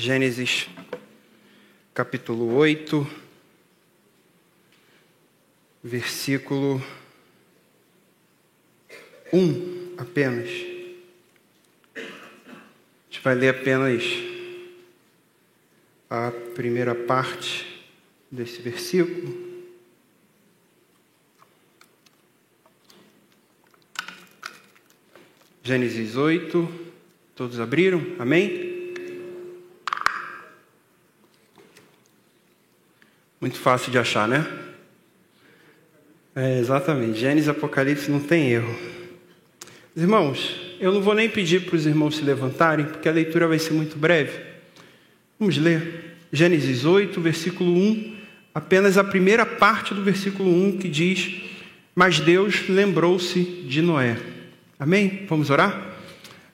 Gênesis capítulo 8, versículo 1 apenas. A gente vai ler apenas a primeira parte desse versículo. Gênesis 8, todos abriram? Amém? Muito fácil de achar, né? É, exatamente. Gênesis Apocalipse não tem erro. Irmãos, eu não vou nem pedir para os irmãos se levantarem, porque a leitura vai ser muito breve. Vamos ler. Gênesis 8, versículo 1, apenas a primeira parte do versículo 1 que diz: Mas Deus lembrou-se de Noé. Amém? Vamos orar?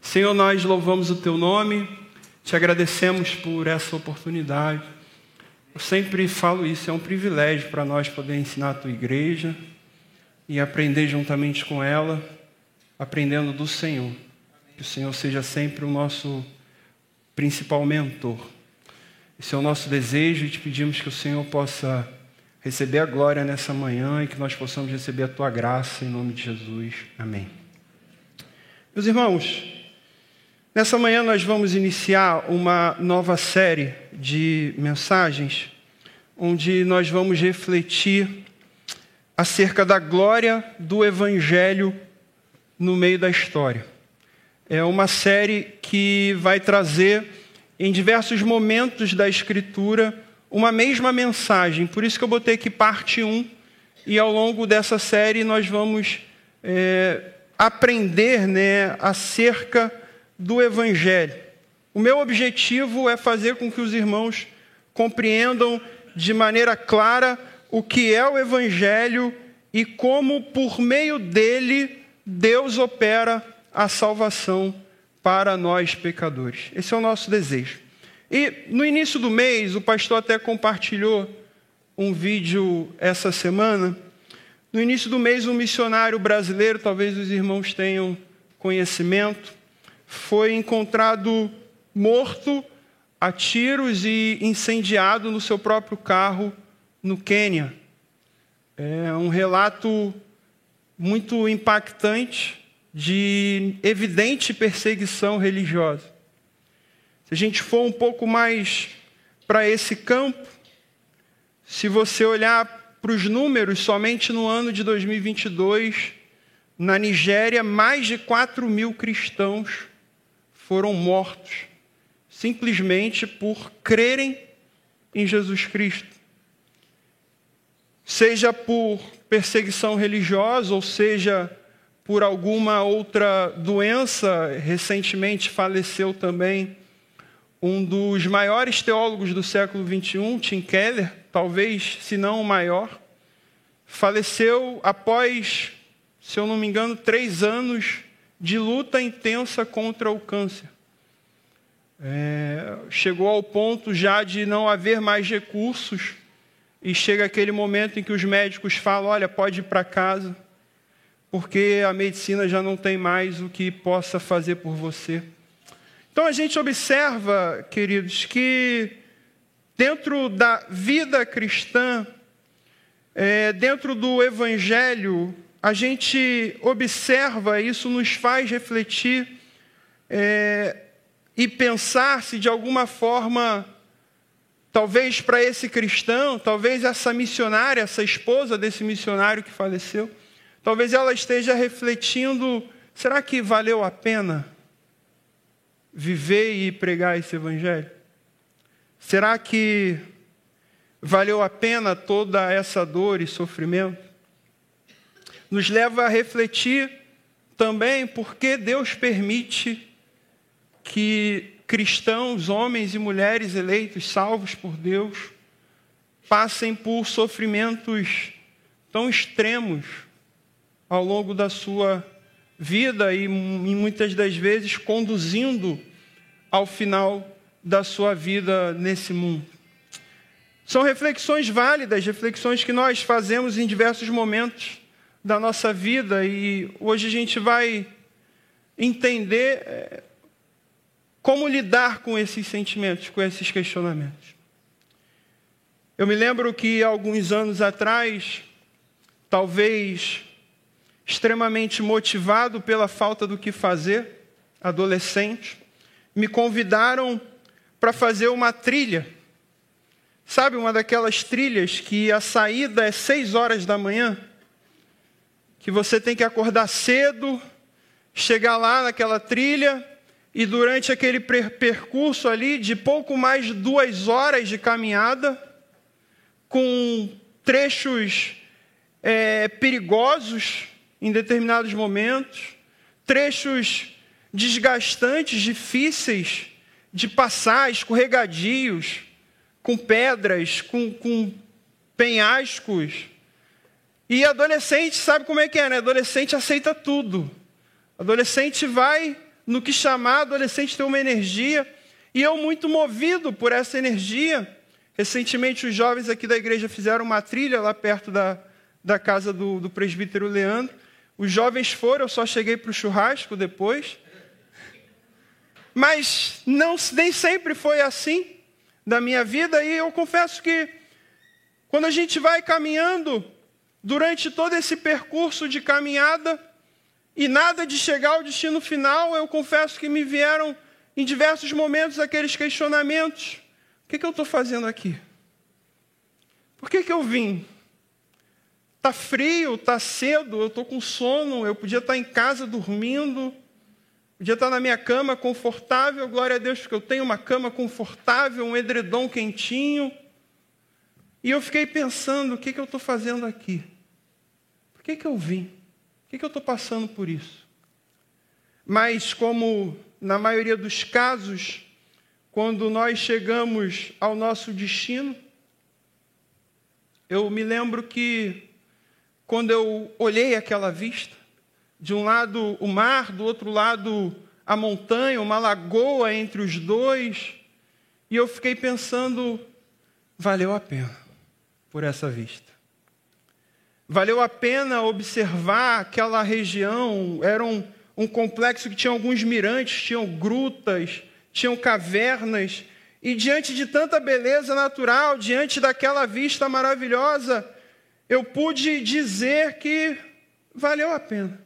Senhor, nós louvamos o teu nome, te agradecemos por essa oportunidade. Eu sempre falo isso, é um privilégio para nós poder ensinar a tua igreja e aprender juntamente com ela, aprendendo do Senhor. Que o Senhor seja sempre o nosso principal mentor. Esse é o nosso desejo e te pedimos que o Senhor possa receber a glória nessa manhã e que nós possamos receber a tua graça em nome de Jesus. Amém. Meus irmãos, nessa manhã nós vamos iniciar uma nova série de mensagens, onde nós vamos refletir acerca da glória do Evangelho no meio da história. É uma série que vai trazer, em diversos momentos da Escritura, uma mesma mensagem. Por isso que eu botei aqui parte 1, e ao longo dessa série nós vamos. É, aprender né, acerca do Evangelho. O meu objetivo é fazer com que os irmãos compreendam de maneira clara o que é o Evangelho e como, por meio dele, Deus opera a salvação para nós pecadores. Esse é o nosso desejo. E no início do mês, o pastor até compartilhou um vídeo essa semana no início do mês, um missionário brasileiro, talvez os irmãos tenham conhecimento, foi encontrado morto a tiros e incendiado no seu próprio carro no Quênia. É um relato muito impactante de evidente perseguição religiosa. Se a gente for um pouco mais para esse campo, se você olhar para os números, somente no ano de 2022, na Nigéria, mais de 4 mil cristãos foram mortos, simplesmente por crerem em Jesus Cristo. Seja por perseguição religiosa, ou seja por alguma outra doença, recentemente faleceu também um dos maiores teólogos do século XXI, Tim Keller, talvez, se não o maior, faleceu após, se eu não me engano, três anos de luta intensa contra o câncer. É, chegou ao ponto já de não haver mais recursos e chega aquele momento em que os médicos falam: olha, pode ir para casa, porque a medicina já não tem mais o que possa fazer por você. Então a gente observa, queridos, que dentro da vida cristã, é, dentro do Evangelho, a gente observa, isso nos faz refletir é, e pensar se de alguma forma, talvez para esse cristão, talvez essa missionária, essa esposa desse missionário que faleceu, talvez ela esteja refletindo: será que valeu a pena? viver e pregar esse evangelho? Será que valeu a pena toda essa dor e sofrimento? Nos leva a refletir também porque Deus permite que cristãos, homens e mulheres eleitos, salvos por Deus, passem por sofrimentos tão extremos ao longo da sua vida e, muitas das vezes, conduzindo ao final da sua vida nesse mundo. São reflexões válidas, reflexões que nós fazemos em diversos momentos da nossa vida e hoje a gente vai entender é, como lidar com esses sentimentos, com esses questionamentos. Eu me lembro que alguns anos atrás, talvez extremamente motivado pela falta do que fazer, adolescente, me convidaram para fazer uma trilha. Sabe, uma daquelas trilhas que a saída é seis horas da manhã, que você tem que acordar cedo, chegar lá naquela trilha e durante aquele percurso ali de pouco mais de duas horas de caminhada, com trechos é, perigosos em determinados momentos, trechos desgastantes, difíceis de passar, escorregadios, com pedras, com, com penhascos. E adolescente sabe como é que é, né? Adolescente aceita tudo. Adolescente vai no que chamar, adolescente tem uma energia. E eu, muito movido por essa energia, recentemente os jovens aqui da igreja fizeram uma trilha lá perto da, da casa do, do presbítero Leandro. Os jovens foram, eu só cheguei para o churrasco depois. Mas não, nem sempre foi assim da minha vida, e eu confesso que quando a gente vai caminhando, durante todo esse percurso de caminhada, e nada de chegar ao destino final, eu confesso que me vieram em diversos momentos aqueles questionamentos: o que, que eu estou fazendo aqui? Por que, que eu vim? Está frio, está cedo, eu estou com sono, eu podia estar tá em casa dormindo, podia estar tá na minha cama confortável, glória a Deus, porque eu tenho uma cama confortável, um edredom quentinho. E eu fiquei pensando: o que, que eu estou fazendo aqui? Que, que eu vim? Por que, que eu estou passando por isso? Mas, como na maioria dos casos, quando nós chegamos ao nosso destino, eu me lembro que quando eu olhei aquela vista, de um lado o mar, do outro lado a montanha, uma lagoa entre os dois, e eu fiquei pensando, valeu a pena por essa vista. Valeu a pena observar aquela região, era um, um complexo que tinha alguns mirantes, tinham grutas, tinham cavernas, e diante de tanta beleza natural, diante daquela vista maravilhosa, eu pude dizer que valeu a pena.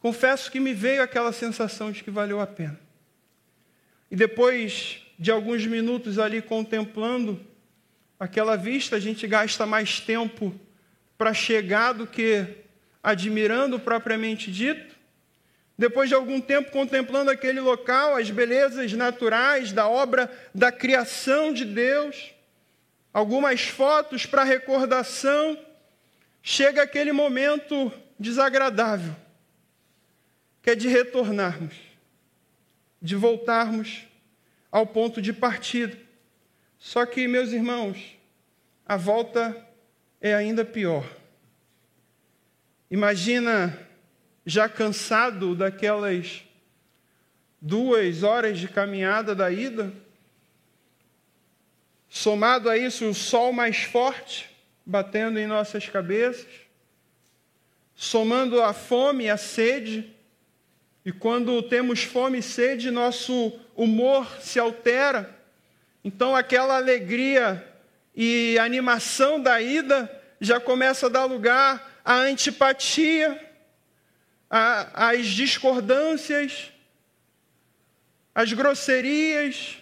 Confesso que me veio aquela sensação de que valeu a pena. E depois de alguns minutos ali contemplando aquela vista, a gente gasta mais tempo para chegar do que admirando propriamente dito. Depois de algum tempo contemplando aquele local, as belezas naturais da obra da criação de Deus, algumas fotos para recordação, chega aquele momento desagradável, que é de retornarmos, de voltarmos ao ponto de partida. Só que, meus irmãos, a volta é ainda pior. Imagina, já cansado daquelas duas horas de caminhada da ida, Somado a isso, o sol mais forte batendo em nossas cabeças, somando a fome e a sede, e quando temos fome e sede, nosso humor se altera. Então, aquela alegria e animação da ida já começa a dar lugar à antipatia, às discordâncias, às grosserias,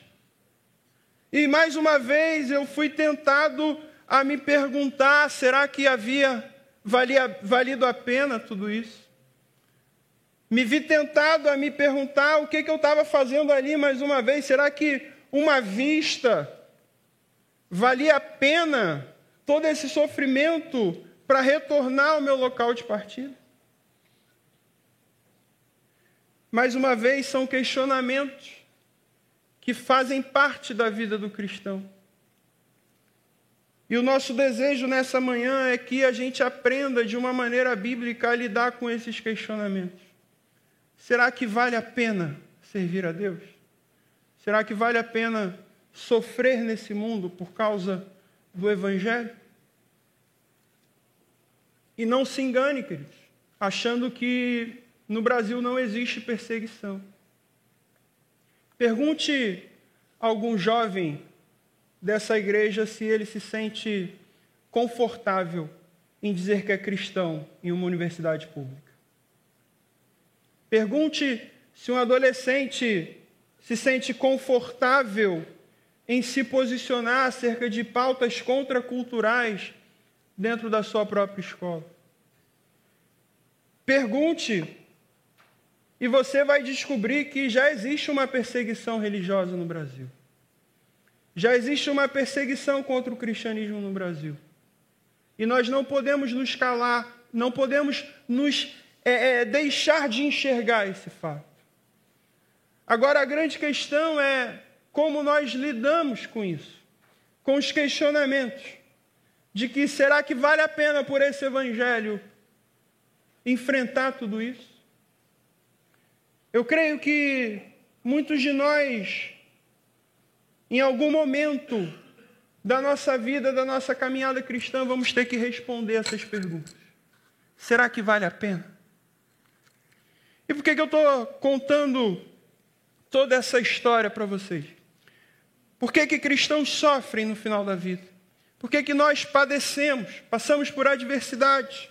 e mais uma vez eu fui tentado a me perguntar: será que havia valia, valido a pena tudo isso? Me vi tentado a me perguntar o que, que eu estava fazendo ali mais uma vez. Será que uma vista valia a pena todo esse sofrimento para retornar ao meu local de partida? Mais uma vez, são questionamentos que fazem parte da vida do cristão. E o nosso desejo nessa manhã é que a gente aprenda de uma maneira bíblica a lidar com esses questionamentos. Será que vale a pena servir a Deus? Será que vale a pena sofrer nesse mundo por causa do Evangelho? E não se engane, queridos, achando que no Brasil não existe perseguição. Pergunte a algum jovem dessa igreja se ele se sente confortável em dizer que é cristão em uma universidade pública. Pergunte se um adolescente se sente confortável em se posicionar acerca de pautas contraculturais dentro da sua própria escola. Pergunte, e você vai descobrir que já existe uma perseguição religiosa no Brasil. Já existe uma perseguição contra o cristianismo no Brasil. E nós não podemos nos calar, não podemos nos é, é, deixar de enxergar esse fato. Agora, a grande questão é como nós lidamos com isso, com os questionamentos de que será que vale a pena por esse evangelho enfrentar tudo isso? Eu creio que muitos de nós, em algum momento da nossa vida, da nossa caminhada cristã, vamos ter que responder essas perguntas. Será que vale a pena? E por que, que eu estou contando toda essa história para vocês? Por que, que cristãos sofrem no final da vida? Por que, que nós padecemos, passamos por adversidades?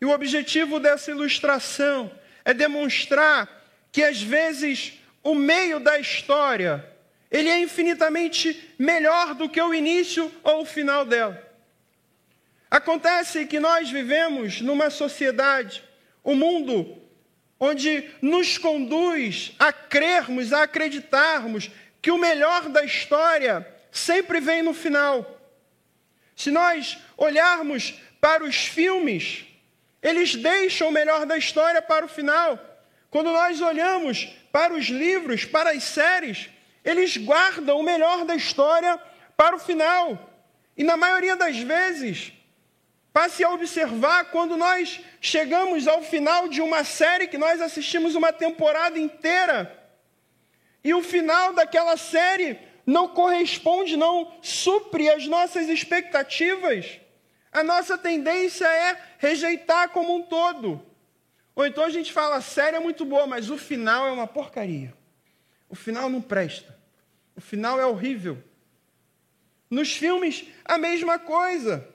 E o objetivo dessa ilustração é demonstrar que às vezes o meio da história ele é infinitamente melhor do que o início ou o final dela. Acontece que nós vivemos numa sociedade, o um mundo onde nos conduz a crermos, a acreditarmos que o melhor da história sempre vem no final. Se nós olharmos para os filmes, eles deixam o melhor da história para o final. Quando nós olhamos para os livros, para as séries, eles guardam o melhor da história para o final. E na maioria das vezes, passe a observar quando nós chegamos ao final de uma série que nós assistimos uma temporada inteira e o final daquela série não corresponde, não supre as nossas expectativas, a nossa tendência é rejeitar como um todo. Ou então a gente fala, a série é muito boa, mas o final é uma porcaria. O final não presta. O final é horrível. Nos filmes, a mesma coisa.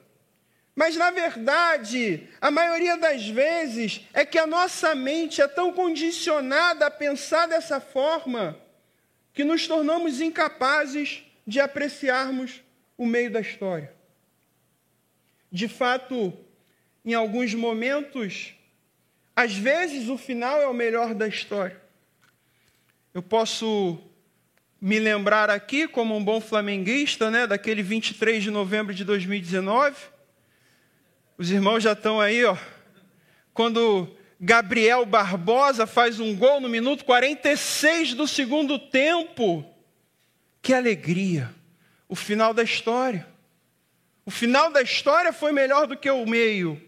Mas, na verdade, a maioria das vezes é que a nossa mente é tão condicionada a pensar dessa forma que nos tornamos incapazes de apreciarmos o meio da história. De fato, em alguns momentos, às vezes o final é o melhor da história. Eu posso me lembrar aqui, como um bom flamenguista, né, daquele 23 de novembro de 2019. Os irmãos já estão aí, ó. Quando Gabriel Barbosa faz um gol no minuto 46 do segundo tempo. Que alegria! O final da história. O final da história foi melhor do que o meio.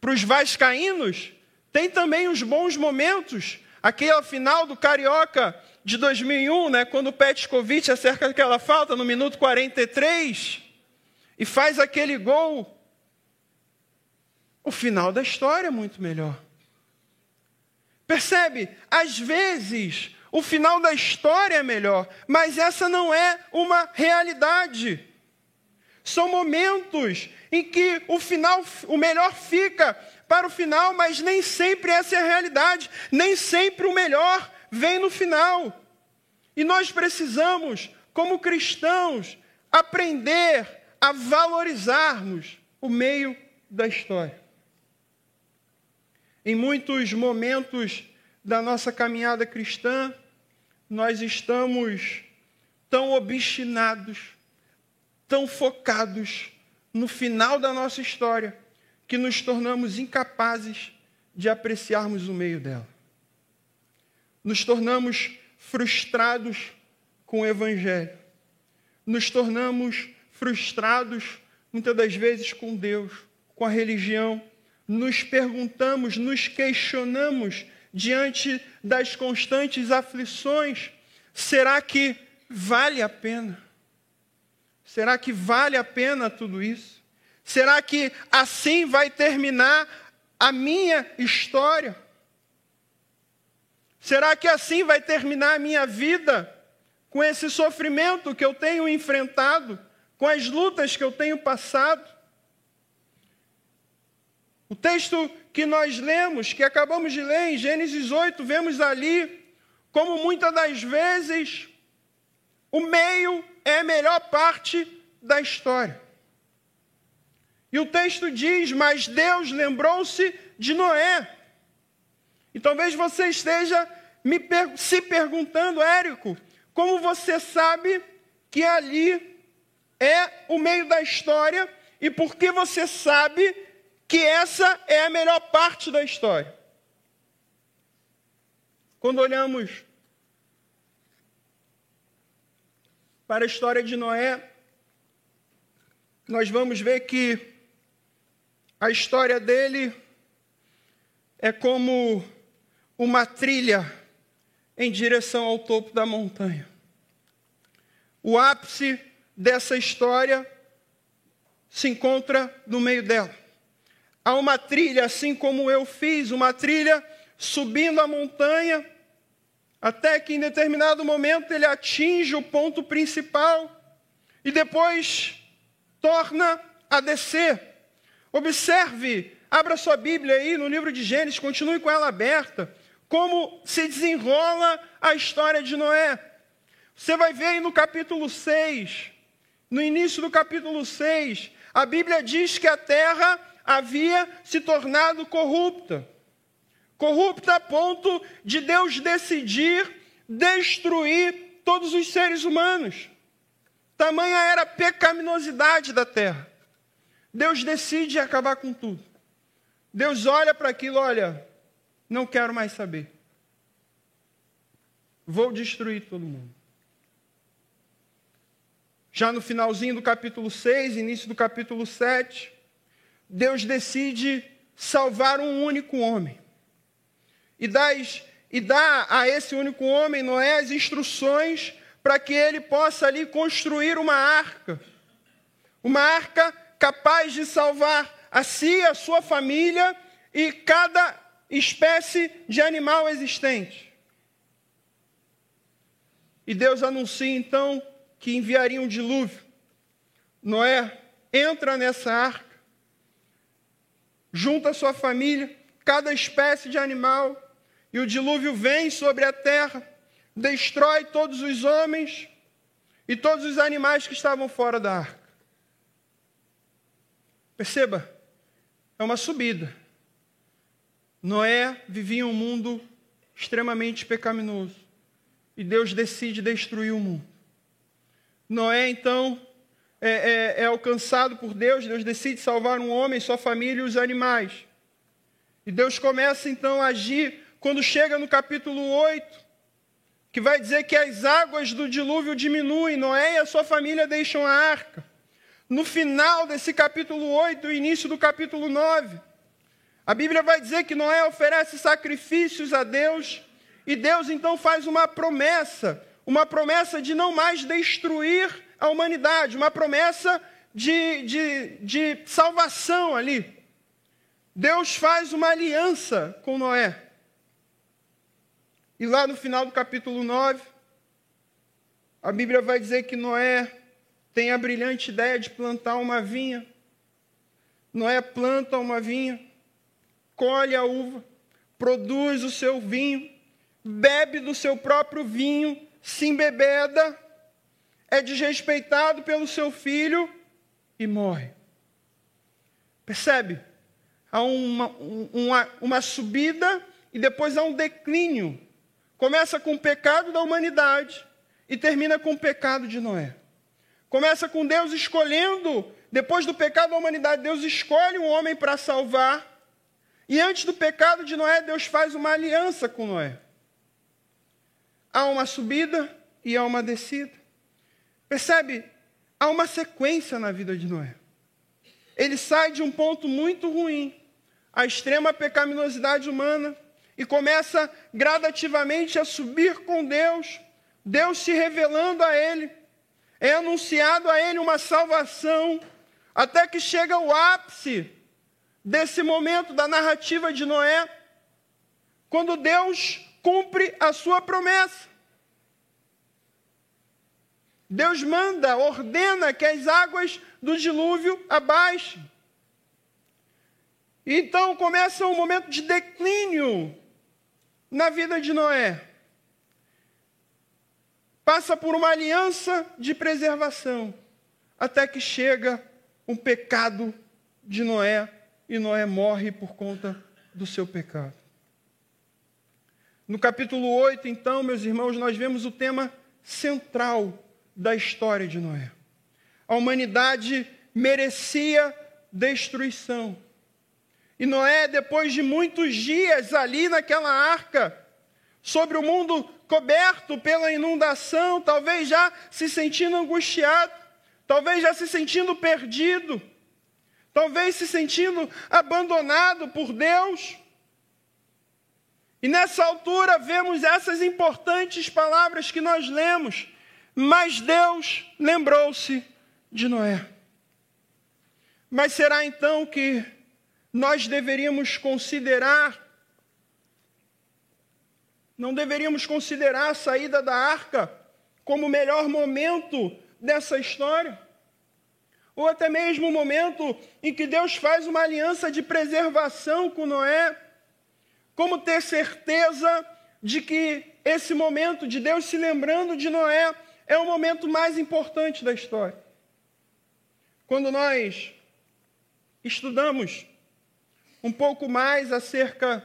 Para os vascaínos, tem também os bons momentos. Aquele final do Carioca de 2001, né, quando o Petkovic acerca aquela falta no minuto 43 e faz aquele gol. O final da história é muito melhor. Percebe? Às vezes o final da história é melhor, mas essa não é uma realidade. São momentos em que o final, o melhor fica para o final, mas nem sempre essa é a realidade, nem sempre o melhor vem no final. E nós precisamos, como cristãos, aprender a valorizarmos o meio da história. Em muitos momentos da nossa caminhada cristã, nós estamos tão obstinados, tão focados no final da nossa história, que nos tornamos incapazes de apreciarmos o meio dela. Nos tornamos frustrados com o Evangelho. Nos tornamos frustrados, muitas das vezes, com Deus, com a religião, nos perguntamos, nos questionamos diante das constantes aflições: será que vale a pena? Será que vale a pena tudo isso? Será que assim vai terminar a minha história? Será que assim vai terminar a minha vida? Com esse sofrimento que eu tenho enfrentado, com as lutas que eu tenho passado? O texto que nós lemos, que acabamos de ler em Gênesis 8, vemos ali como muitas das vezes o meio é a melhor parte da história. E o texto diz: Mas Deus lembrou-se de Noé. E talvez você esteja per se perguntando, Érico, como você sabe que ali é o meio da história e por que você sabe que essa é a melhor parte da história? Quando olhamos para a história de Noé, nós vamos ver que a história dele é como uma trilha em direção ao topo da montanha. O ápice dessa história se encontra no meio dela. Há uma trilha, assim como eu fiz, uma trilha subindo a montanha, até que em determinado momento ele atinge o ponto principal e depois torna a descer. Observe, abra sua Bíblia aí no livro de Gênesis, continue com ela aberta como se desenrola a história de Noé. Você vai ver aí no capítulo 6, no início do capítulo 6, a Bíblia diz que a terra havia se tornado corrupta. Corrupta a ponto de Deus decidir destruir todos os seres humanos. Tamanha era a pecaminosidade da terra. Deus decide acabar com tudo. Deus olha para aquilo, olha, não quero mais saber. Vou destruir todo mundo. Já no finalzinho do capítulo 6, início do capítulo 7, Deus decide salvar um único homem. E, das, e dá a esse único homem, Noé, as instruções para que ele possa ali construir uma arca. Uma arca capaz de salvar a si, a sua família e cada espécie de animal existente. E Deus anuncia então que enviaria um dilúvio. Noé entra nessa arca, junta sua família, cada espécie de animal, e o dilúvio vem sobre a terra, destrói todos os homens e todos os animais que estavam fora da arca. Perceba, é uma subida. Noé vivia um mundo extremamente pecaminoso e Deus decide destruir o mundo. Noé, então, é, é, é, alcançado por Deus, Deus decide salvar um homem, sua família e os animais. E Deus começa então a agir quando chega no capítulo 8, que vai dizer que as águas do dilúvio diminuem, Noé e a sua família deixam a arca. No final desse capítulo 8, o início do capítulo 9, a Bíblia vai dizer que Noé oferece sacrifícios a Deus, e Deus então faz uma promessa, uma promessa de não mais destruir a humanidade, uma promessa de, de, de salvação ali. Deus faz uma aliança com Noé. E lá no final do capítulo 9, a Bíblia vai dizer que Noé tem a brilhante ideia de plantar uma vinha. Noé planta uma vinha colhe a uva, produz o seu vinho, bebe do seu próprio vinho, se embebeda, é desrespeitado pelo seu filho e morre. Percebe? Há uma, uma, uma subida e depois há um declínio. Começa com o pecado da humanidade e termina com o pecado de Noé. Começa com Deus escolhendo, depois do pecado da humanidade, Deus escolhe um homem para salvar e antes do pecado de Noé, Deus faz uma aliança com Noé. Há uma subida e há uma descida. Percebe? Há uma sequência na vida de Noé. Ele sai de um ponto muito ruim, a extrema pecaminosidade humana, e começa gradativamente a subir com Deus, Deus se revelando a ele, é anunciado a ele uma salvação, até que chega o ápice desse momento da narrativa de Noé, quando Deus cumpre a sua promessa. Deus manda, ordena que as águas do dilúvio abaixem. Então começa um momento de declínio na vida de Noé. Passa por uma aliança de preservação, até que chega um pecado de Noé e Noé morre por conta do seu pecado. No capítulo 8, então, meus irmãos, nós vemos o tema central da história de Noé. A humanidade merecia destruição. E Noé, depois de muitos dias ali naquela arca, sobre o mundo coberto pela inundação, talvez já se sentindo angustiado, talvez já se sentindo perdido, talvez se sentindo abandonado por Deus. E nessa altura vemos essas importantes palavras que nós lemos mas Deus lembrou-se de Noé. Mas será então que nós deveríamos considerar, não deveríamos considerar a saída da arca como o melhor momento dessa história? Ou até mesmo o momento em que Deus faz uma aliança de preservação com Noé? Como ter certeza de que esse momento de Deus se lembrando de Noé é o momento mais importante da história. Quando nós estudamos um pouco mais acerca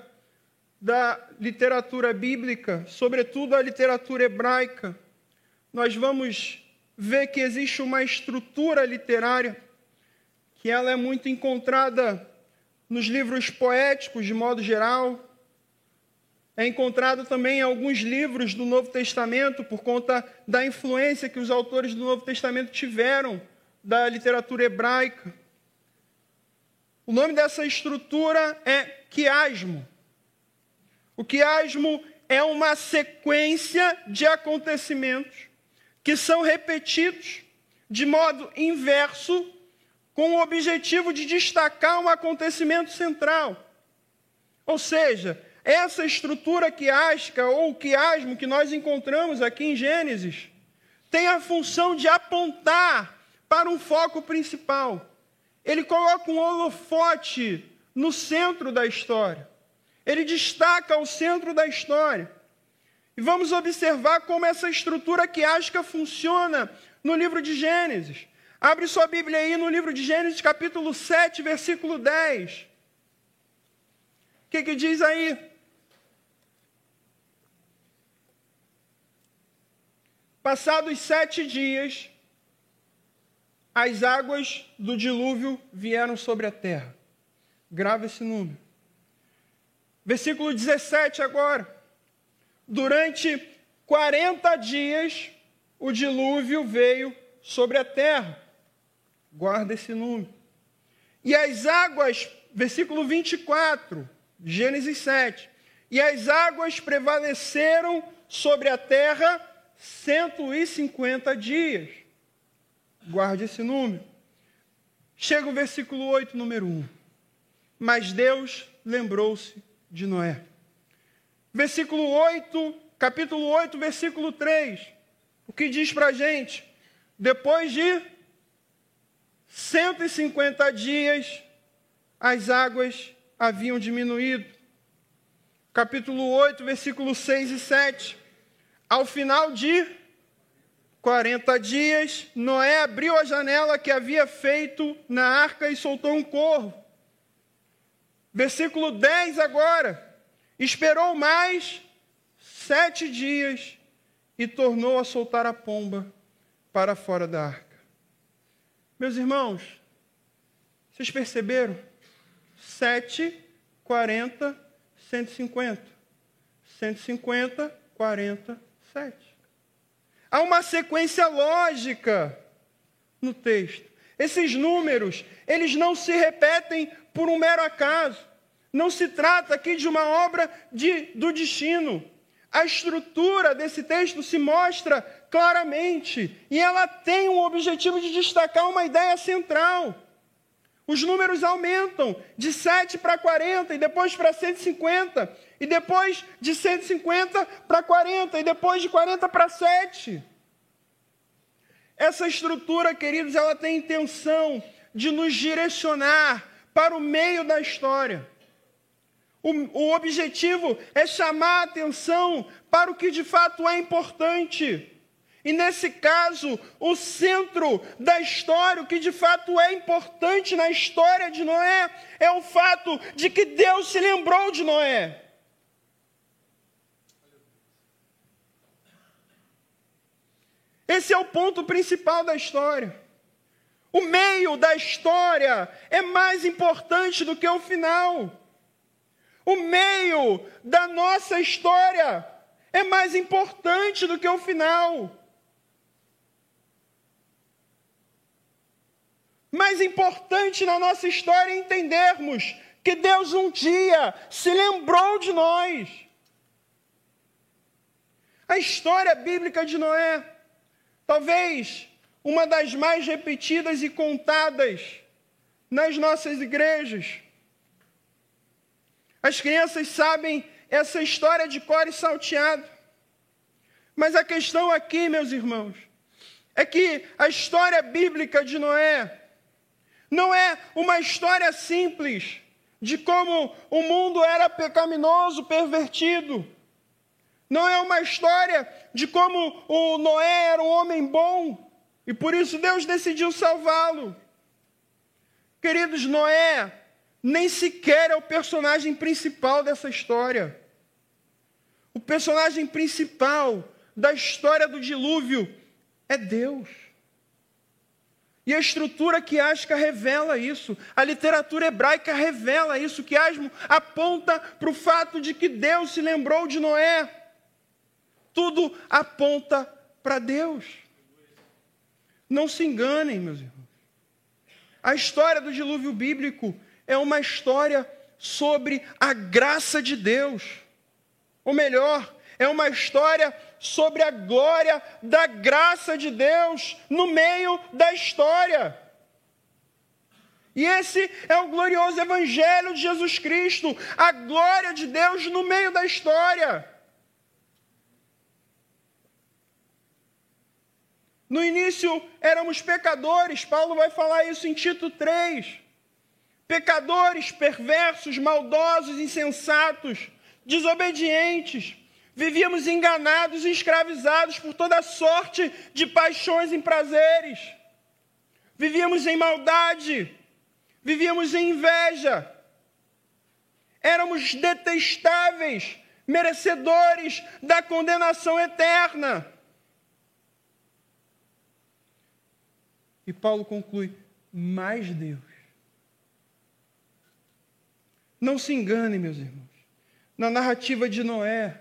da literatura bíblica, sobretudo a literatura hebraica, nós vamos ver que existe uma estrutura literária que ela é muito encontrada nos livros poéticos de modo geral, é encontrado também em alguns livros do Novo Testamento, por conta da influência que os autores do Novo Testamento tiveram da literatura hebraica. O nome dessa estrutura é quiasmo. O quiasmo é uma sequência de acontecimentos que são repetidos de modo inverso, com o objetivo de destacar um acontecimento central. Ou seja, essa estrutura quiástica ou quiasmo que nós encontramos aqui em Gênesis tem a função de apontar para um foco principal. Ele coloca um holofote no centro da história. Ele destaca o centro da história. E vamos observar como essa estrutura quiástica funciona no livro de Gênesis. Abre sua Bíblia aí no livro de Gênesis, capítulo 7, versículo 10. O que, que diz aí? Passados sete dias, as águas do dilúvio vieram sobre a terra. Grava esse número. Versículo 17 agora. Durante 40 dias, o dilúvio veio sobre a terra. Guarda esse número. E as águas, versículo 24, Gênesis 7. E as águas prevaleceram sobre a terra 150 dias. Guarde esse número. Chega o versículo 8, número 1. Mas Deus lembrou-se de Noé. Versículo 8, capítulo 8, versículo 3. O que diz para a gente? Depois de 150 dias, as águas haviam diminuído. Capítulo 8, versículo 6 e 7. Ao final de 40 dias, Noé abriu a janela que havia feito na arca e soltou um corvo. Versículo 10 agora. Esperou mais sete dias e tornou a soltar a pomba para fora da arca. Meus irmãos, vocês perceberam? 7, 40, 150. 150, 40, 7. Há uma sequência lógica no texto. Esses números, eles não se repetem por um mero acaso. Não se trata aqui de uma obra de, do destino. A estrutura desse texto se mostra claramente e ela tem o objetivo de destacar uma ideia central. Os números aumentam de 7 para 40, e depois para 150, e depois de 150 para 40, e depois de 40 para 7. Essa estrutura, queridos, ela tem intenção de nos direcionar para o meio da história. O, o objetivo é chamar a atenção para o que de fato é importante. E nesse caso, o centro da história, o que de fato é importante na história de Noé, é o fato de que Deus se lembrou de Noé. Esse é o ponto principal da história. O meio da história é mais importante do que o final. O meio da nossa história é mais importante do que o final. Mais importante na nossa história é entendermos que Deus um dia se lembrou de nós. A história bíblica de Noé, talvez uma das mais repetidas e contadas nas nossas igrejas. As crianças sabem essa história de cor e salteado. Mas a questão aqui, meus irmãos, é que a história bíblica de Noé não é uma história simples de como o mundo era pecaminoso, pervertido. Não é uma história de como o Noé era um homem bom e por isso Deus decidiu salvá-lo. Queridos, Noé nem sequer é o personagem principal dessa história. O personagem principal da história do dilúvio é Deus. E a estrutura quiástica revela isso, a literatura hebraica revela isso. O quiasmo aponta para o fato de que Deus se lembrou de Noé. Tudo aponta para Deus. Não se enganem, meus irmãos. A história do dilúvio bíblico é uma história sobre a graça de Deus. Ou melhor, é uma história sobre a glória da graça de Deus no meio da história. E esse é o glorioso Evangelho de Jesus Cristo, a glória de Deus no meio da história. No início éramos pecadores, Paulo vai falar isso em Tito 3. Pecadores, perversos, maldosos, insensatos, desobedientes, Vivíamos enganados e escravizados por toda sorte de paixões e prazeres. Vivíamos em maldade, vivíamos em inveja. Éramos detestáveis, merecedores da condenação eterna. E Paulo conclui: mais Deus. Não se engane, meus irmãos. Na narrativa de Noé,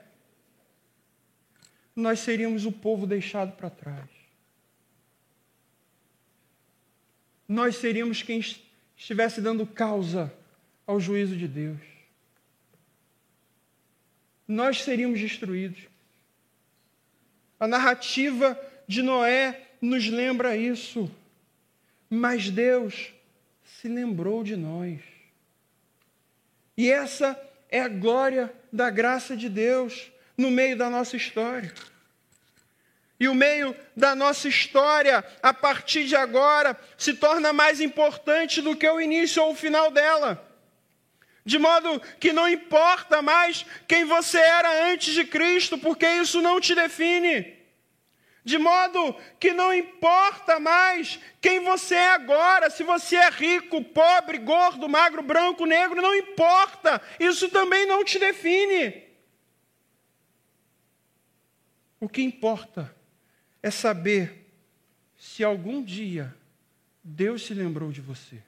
nós seríamos o povo deixado para trás. Nós seríamos quem estivesse dando causa ao juízo de Deus. Nós seríamos destruídos. A narrativa de Noé nos lembra isso. Mas Deus se lembrou de nós. E essa é a glória da graça de Deus no meio da nossa história. E o meio da nossa história, a partir de agora, se torna mais importante do que o início ou o final dela. De modo que não importa mais quem você era antes de Cristo, porque isso não te define. De modo que não importa mais quem você é agora, se você é rico, pobre, gordo, magro, branco, negro, não importa, isso também não te define. O que importa é saber se algum dia Deus se lembrou de você.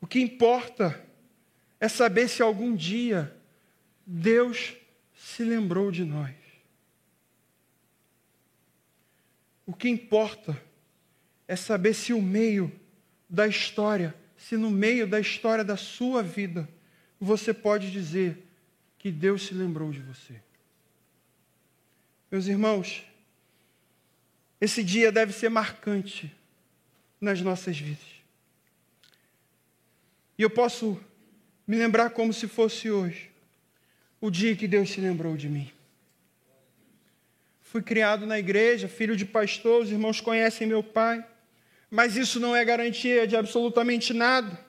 O que importa é saber se algum dia Deus se lembrou de nós. O que importa é saber se o meio da história, se no meio da história da sua vida, você pode dizer: que Deus se lembrou de você. Meus irmãos, esse dia deve ser marcante nas nossas vidas. E eu posso me lembrar como se fosse hoje, o dia que Deus se lembrou de mim. Fui criado na igreja, filho de pastor, os irmãos conhecem meu pai, mas isso não é garantia de absolutamente nada.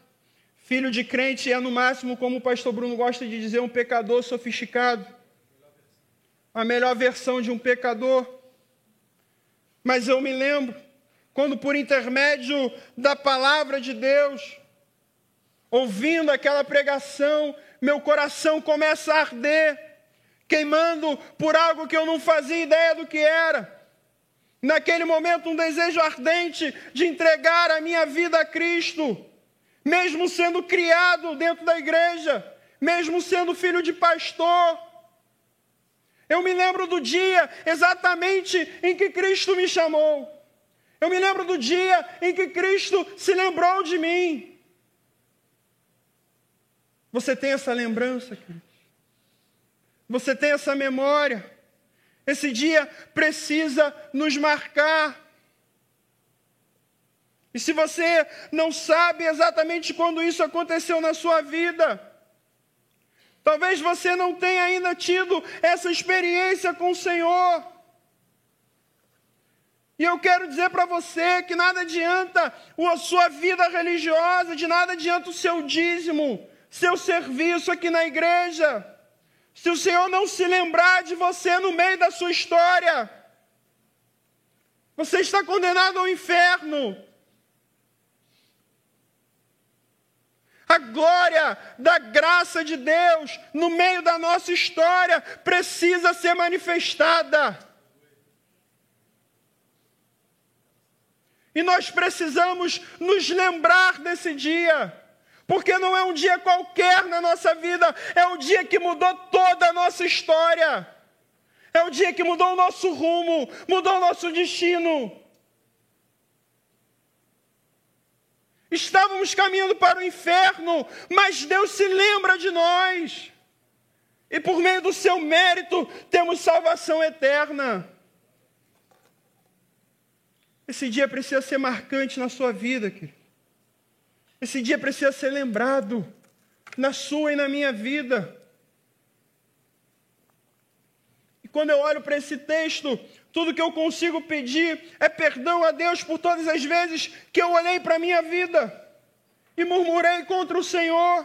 Filho de crente é, no máximo, como o pastor Bruno gosta de dizer, um pecador sofisticado. A melhor versão de um pecador. Mas eu me lembro, quando por intermédio da palavra de Deus, ouvindo aquela pregação, meu coração começa a arder, queimando por algo que eu não fazia ideia do que era. Naquele momento, um desejo ardente de entregar a minha vida a Cristo, mesmo sendo criado dentro da igreja, mesmo sendo filho de pastor. Eu me lembro do dia exatamente em que Cristo me chamou. Eu me lembro do dia em que Cristo se lembrou de mim. Você tem essa lembrança, queridos? Você tem essa memória? Esse dia precisa nos marcar. E se você não sabe exatamente quando isso aconteceu na sua vida, talvez você não tenha ainda tido essa experiência com o Senhor. E eu quero dizer para você que nada adianta a sua vida religiosa, de nada adianta o seu dízimo, seu serviço aqui na igreja, se o Senhor não se lembrar de você no meio da sua história, você está condenado ao inferno. Glória da graça de Deus no meio da nossa história precisa ser manifestada. E nós precisamos nos lembrar desse dia. Porque não é um dia qualquer na nossa vida, é o dia que mudou toda a nossa história. É o dia que mudou o nosso rumo, mudou o nosso destino. Estávamos caminhando para o inferno, mas Deus se lembra de nós. E por meio do seu mérito temos salvação eterna. Esse dia precisa ser marcante na sua vida, querido. Esse dia precisa ser lembrado na sua e na minha vida. E quando eu olho para esse texto, tudo que eu consigo pedir é perdão a Deus por todas as vezes que eu olhei para a minha vida e murmurei contra o Senhor,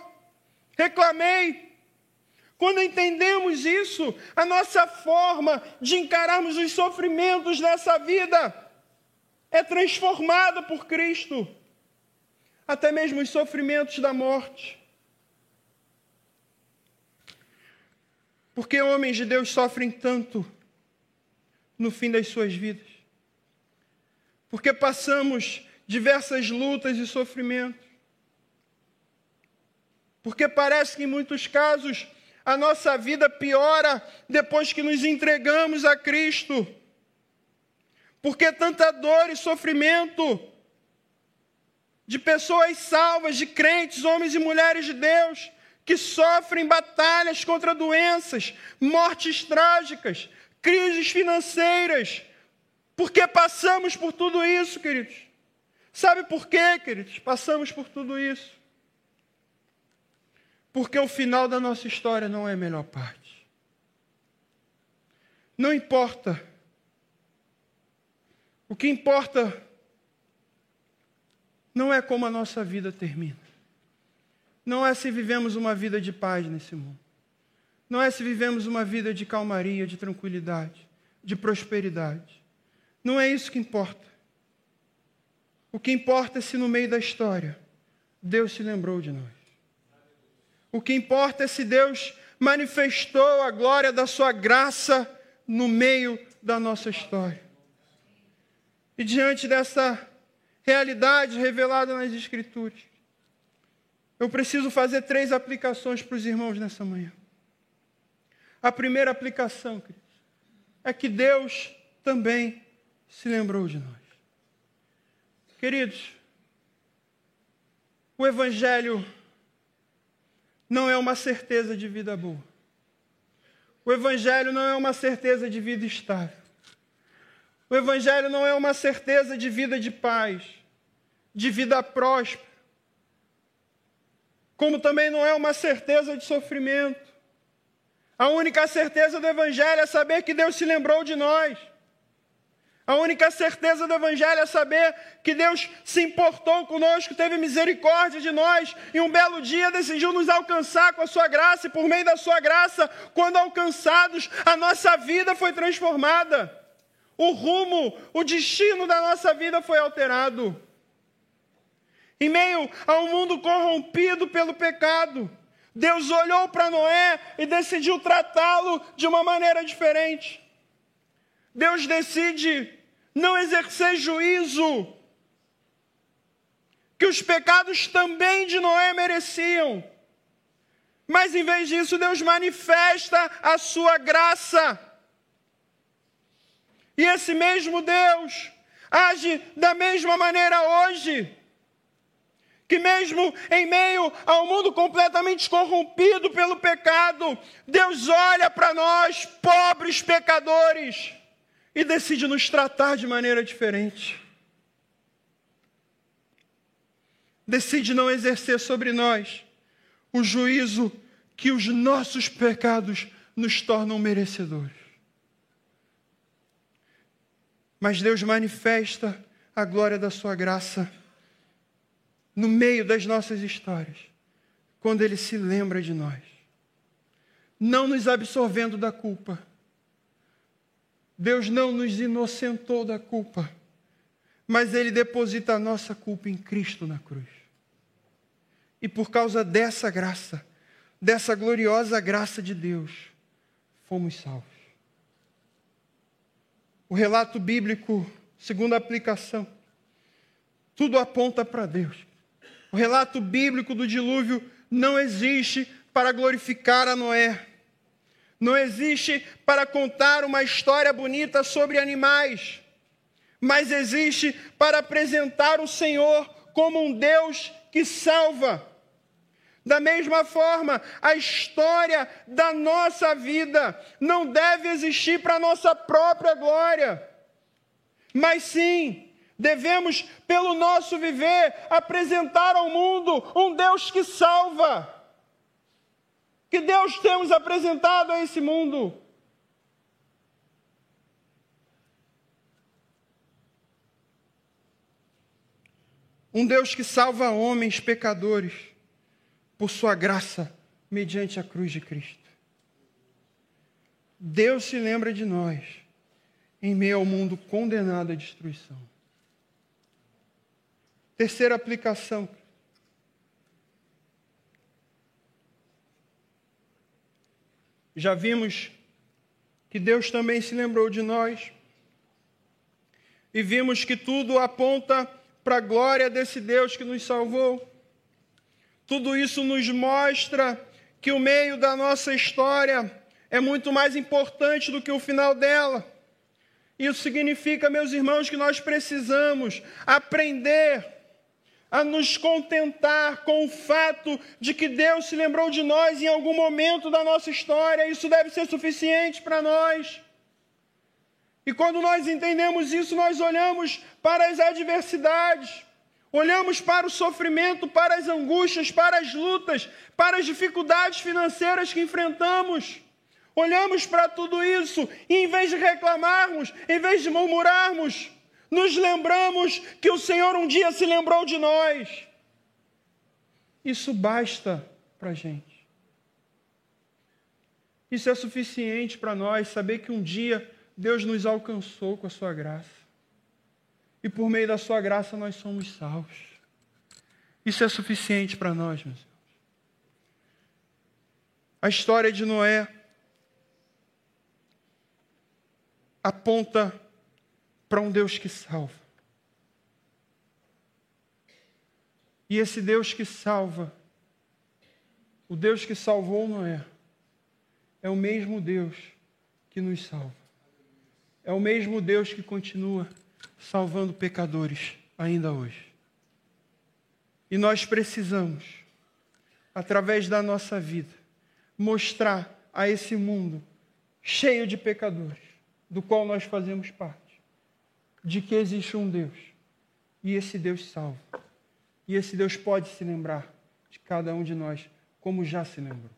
reclamei. Quando entendemos isso, a nossa forma de encararmos os sofrimentos dessa vida é transformada por Cristo até mesmo os sofrimentos da morte. Porque homens de Deus sofrem tanto no fim das suas vidas? Porque passamos diversas lutas e sofrimentos? Porque parece que em muitos casos a nossa vida piora depois que nos entregamos a Cristo. Porque tanta dor e sofrimento de pessoas salvas, de crentes, homens e mulheres de Deus, que sofrem batalhas contra doenças, mortes trágicas, crises financeiras, porque passamos por tudo isso, queridos. Sabe por quê, queridos? Passamos por tudo isso. Porque o final da nossa história não é a melhor parte. Não importa. O que importa não é como a nossa vida termina. Não é se vivemos uma vida de paz nesse mundo. Não é se vivemos uma vida de calmaria, de tranquilidade, de prosperidade. Não é isso que importa. O que importa é se no meio da história Deus se lembrou de nós. O que importa é se Deus manifestou a glória da sua graça no meio da nossa história. E diante dessa realidade revelada nas Escrituras. Eu preciso fazer três aplicações para os irmãos nessa manhã. A primeira aplicação, queridos, é que Deus também se lembrou de nós. Queridos, o Evangelho não é uma certeza de vida boa. O Evangelho não é uma certeza de vida estável. O Evangelho não é uma certeza de vida de paz. de vida próspera, como também não é uma certeza de sofrimento. A única certeza do Evangelho é saber que Deus se lembrou de nós. A única certeza do Evangelho é saber que Deus se importou conosco, teve misericórdia de nós e um belo dia decidiu nos alcançar com a Sua graça, e por meio da Sua graça, quando alcançados, a nossa vida foi transformada. O rumo, o destino da nossa vida foi alterado. Em meio a um mundo corrompido pelo pecado, Deus olhou para Noé e decidiu tratá-lo de uma maneira diferente. Deus decide não exercer juízo, que os pecados também de Noé mereciam. Mas em vez disso, Deus manifesta a sua graça. E esse mesmo Deus age da mesma maneira hoje. Que mesmo em meio a um mundo completamente corrompido pelo pecado, Deus olha para nós, pobres pecadores, e decide nos tratar de maneira diferente. Decide não exercer sobre nós o juízo que os nossos pecados nos tornam merecedores. Mas Deus manifesta a glória da Sua graça no meio das nossas histórias, quando Ele se lembra de nós, não nos absorvendo da culpa Deus não nos inocentou da culpa, mas Ele deposita a nossa culpa em Cristo na cruz. E por causa dessa graça, dessa gloriosa graça de Deus, fomos salvos. O relato bíblico, segundo a aplicação, tudo aponta para Deus. O relato bíblico do dilúvio não existe para glorificar a Noé. Não existe para contar uma história bonita sobre animais, mas existe para apresentar o Senhor como um Deus que salva. Da mesma forma, a história da nossa vida não deve existir para nossa própria glória, mas sim devemos, pelo nosso viver, apresentar ao mundo um Deus que salva que Deus temos apresentado a esse mundo. Um Deus que salva homens pecadores por sua graça mediante a cruz de Cristo. Deus se lembra de nós em meio ao mundo condenado à destruição. Terceira aplicação. Já vimos que Deus também se lembrou de nós. E vimos que tudo aponta para a glória desse Deus que nos salvou. Tudo isso nos mostra que o meio da nossa história é muito mais importante do que o final dela. Isso significa, meus irmãos, que nós precisamos aprender a nos contentar com o fato de que Deus se lembrou de nós em algum momento da nossa história. Isso deve ser suficiente para nós. E quando nós entendemos isso, nós olhamos para as adversidades, olhamos para o sofrimento, para as angústias, para as lutas, para as dificuldades financeiras que enfrentamos. Olhamos para tudo isso e, em vez de reclamarmos, em vez de murmurarmos, nos lembramos que o Senhor um dia se lembrou de nós. Isso basta para a gente. Isso é suficiente para nós saber que um dia Deus nos alcançou com a sua graça. E por meio da sua graça nós somos salvos. Isso é suficiente para nós, meus irmãos. A história de Noé aponta para um Deus que salva. E esse Deus que salva, o Deus que salvou Noé, é o mesmo Deus que nos salva. É o mesmo Deus que continua salvando pecadores ainda hoje. E nós precisamos, através da nossa vida, mostrar a esse mundo cheio de pecadores, do qual nós fazemos parte de que existe um Deus. E esse Deus salva. E esse Deus pode se lembrar de cada um de nós, como já se lembrou.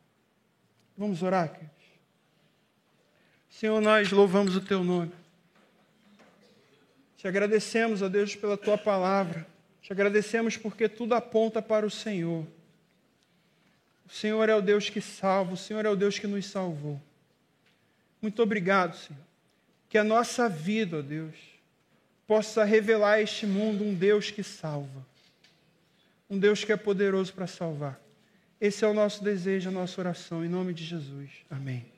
Vamos orar, queridos? Senhor, nós louvamos o teu nome. Te agradecemos, ó Deus, pela tua palavra. Te agradecemos porque tudo aponta para o Senhor. O Senhor é o Deus que salva, o Senhor é o Deus que nos salvou. Muito obrigado, Senhor. Que a nossa vida, ó Deus, possa revelar a este mundo um Deus que salva. Um Deus que é poderoso para salvar. Esse é o nosso desejo, a nossa oração, em nome de Jesus. Amém.